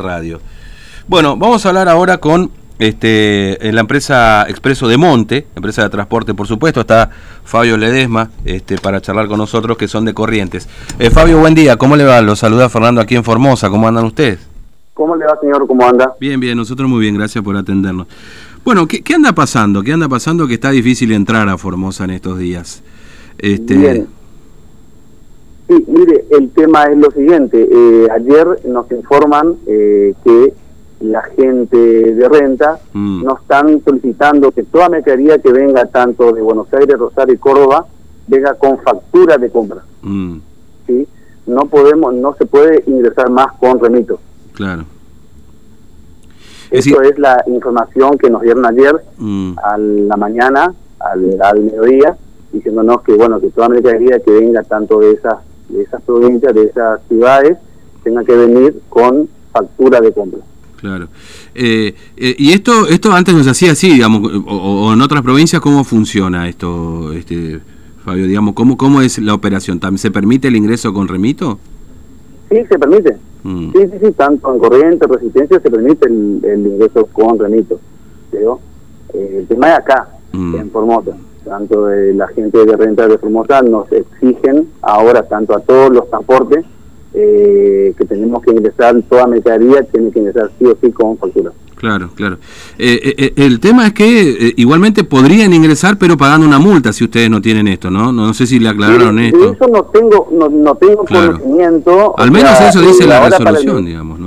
Radio. Bueno, vamos a hablar ahora con este, la empresa Expreso de Monte, empresa de transporte, por supuesto. Está Fabio Ledesma este, para charlar con nosotros, que son de Corrientes. Eh, Fabio, buen día. ¿Cómo le va? Lo saluda Fernando aquí en Formosa. ¿Cómo andan ustedes? ¿Cómo le va, señor? ¿Cómo anda? Bien, bien. Nosotros muy bien. Gracias por atendernos. Bueno, ¿qué, qué anda pasando? ¿Qué anda pasando que está difícil entrar a Formosa en estos días? Este... Bien. Sí, mire, el tema es lo siguiente. Eh, ayer nos informan eh, que la gente de renta mm. nos están solicitando que toda mercadería que venga tanto de Buenos Aires, Rosario y Córdoba venga con factura de compra. Mm. ¿Sí? No podemos, no se puede ingresar más con remito. Claro. Eso es, la información que nos dieron ayer mm. a la mañana, al, al mediodía, diciéndonos que bueno que toda mercadería que venga tanto de esas de esas provincias, de esas ciudades, tenga que venir con factura de compra. Claro. Eh, eh, y esto esto antes no se hacía así, digamos, o, en otras provincias, ¿cómo funciona esto, este Fabio? Digamos, ¿cómo, ¿Cómo es la operación? ¿Se permite el ingreso con remito? Sí, se permite. Mm. Sí, sí, sí, tanto en corriente, resistencia, se permite el, ingreso con remito. Pero eh, el tema es acá, mm. en Formosa tanto de la gente de renta de Formosa nos exigen ahora tanto a todos los transportes eh, que tenemos que ingresar toda mercadería tiene que ingresar sí o sí con factura. Claro, claro. Eh, eh, el tema es que igualmente podrían ingresar, pero pagando una multa si ustedes no tienen esto, ¿no? No, sé si le aclararon esto. eso no tengo, no, no tengo conocimiento. Al menos eso dice la resolución, digamos,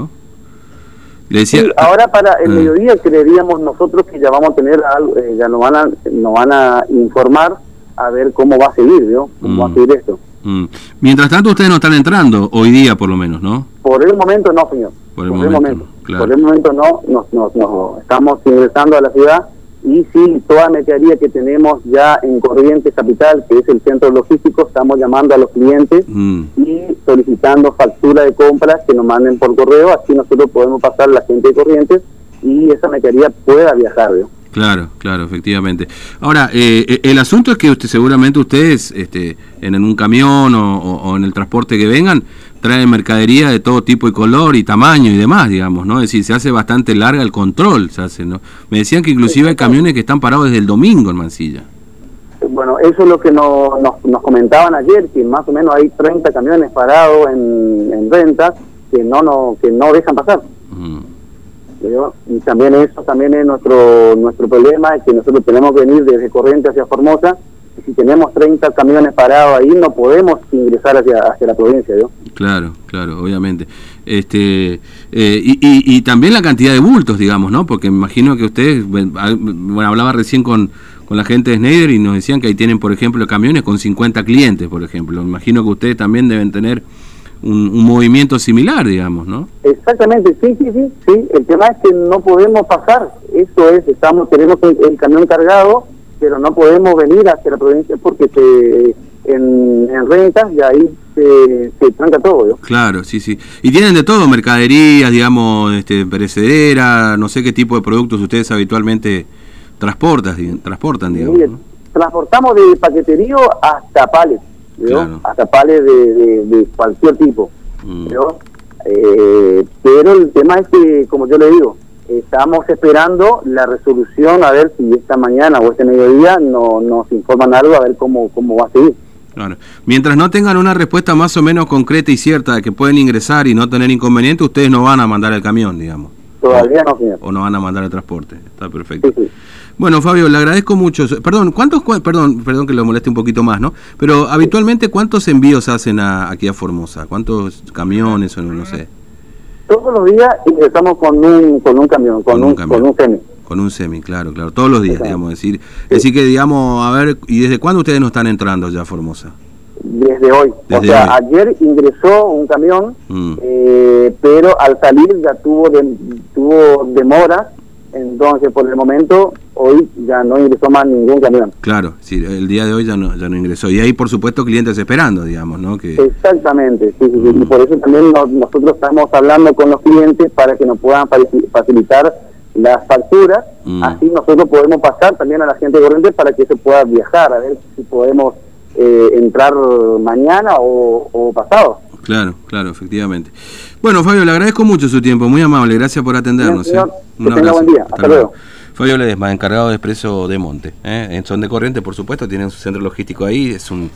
ahora para el mm. mediodía creeríamos nosotros que ya vamos a tener algo, eh, ya nos van a, nos van a informar a ver cómo va a seguir, ¿no? Cómo va a mm. seguir esto. Mm. Mientras tanto ustedes no están entrando, hoy día por lo menos, ¿no? Por el momento no, señor. Por el, momento, Por el momento no, nos, nos, nos, estamos ingresando a la ciudad y sí, toda mercadería que tenemos ya en Corrientes Capital, que es el centro logístico, estamos llamando a los clientes mm. y solicitando factura de compras que nos manden por correo, así nosotros podemos pasar a la gente de Corrientes y esa mercadería pueda viajar. Claro, claro, efectivamente. Ahora, eh, eh, el asunto es que usted, seguramente ustedes, este, en, un camión o, en el transporte que vengan, traen mercadería de todo tipo y color y tamaño y demás, digamos, ¿no? Es decir, se hace bastante larga el control, se hace, ¿no? Me decían que inclusive hay camiones que están parados desde el domingo en Mansilla. Bueno, eso es lo que nos, nos, comentaban ayer, que más o menos hay 30 camiones parados en, en rentas que no, no, que no dejan pasar. Y también eso también es nuestro nuestro problema, es que nosotros tenemos que venir desde Corriente hacia Formosa, si tenemos 30 camiones parados ahí, no podemos ingresar hacia, hacia la provincia, ¿no? Claro, claro, obviamente. Este, eh, y, y, también la cantidad de bultos, digamos, ¿no? Porque me imagino que ustedes, bueno, hablaba recién con, con la gente de Schneider y nos decían que ahí tienen, por ejemplo, camiones con 50 clientes, por ejemplo. Me imagino que ustedes también deben tener un, movimiento similar, digamos, ¿no? Exactamente, sí, sí, sí, sí. El tema es que no podemos pasar. Eso es, estamos tenemos el, camión cargado, pero no podemos venir hacia la provincia porque se, en, rentas y ahí se, se tranca todo. ¿no? Claro, sí, sí. Y tienen de todo, mercaderías, digamos, este, perecedera, no sé qué tipo de productos ustedes habitualmente transportan, transportan digamos. Transportamos de paqueterío hasta pales hasta pales de, cualquier tipo. Mm. Eh, pero el tema es que, como yo le digo, estamos esperando la resolución a ver si esta mañana o este mediodía no, nos informan algo, a ver cómo, cómo va a seguir. Claro. Mientras no tengan una respuesta más o menos concreta y cierta de que pueden ingresar y no tener inconveniente, ustedes no van a mandar el camión, digamos. Todavía no, señor. O no van a mandar el transporte. Está perfecto. Bueno, Fabio, le agradezco mucho. Perdón, ¿cuántos, perdón, perdón que lo moleste un poquito más, ¿no? Pero habitualmente, ¿cuántos envíos hacen aquí a Formosa? ¿Cuántos camiones o no, sé? Todos los días ingresamos con un, con un camión, con, un, con un semi. Con un semi, claro, claro. Todos los días, digamos. Decir, decir que, digamos, a ver, ¿y desde cuándo ustedes no están entrando ya a Formosa? Desde hoy. o sea, ayer ingresó un camión, mm. eh, pero al salir ya tuvo, de, tuvo demora entonces, por el momento, hoy ya no ingresó más ningún camión. Claro, sí, el día de hoy ya no, ya no ingresó. Y hay, por supuesto, clientes esperando, digamos, ¿no? Que... Exactamente, sí, y por eso también nosotros estamos hablando con los clientes para que nos puedan facilitar las facturas. Mm. Así nosotros podemos pasar también a la gente corriente para que se pueda viajar, a ver si podemos eh, entrar mañana o, o pasado. Claro, claro, efectivamente. Bueno, Fabio, le agradezco mucho su tiempo, muy amable, gracias por atendernos. ¿eh? Un abrazo. buen día, hasta, luego. Fabio Ledesma, encargado de Expreso de Monte. ¿eh? En Son de Corriente, por supuesto, tienen su centro logístico ahí, es un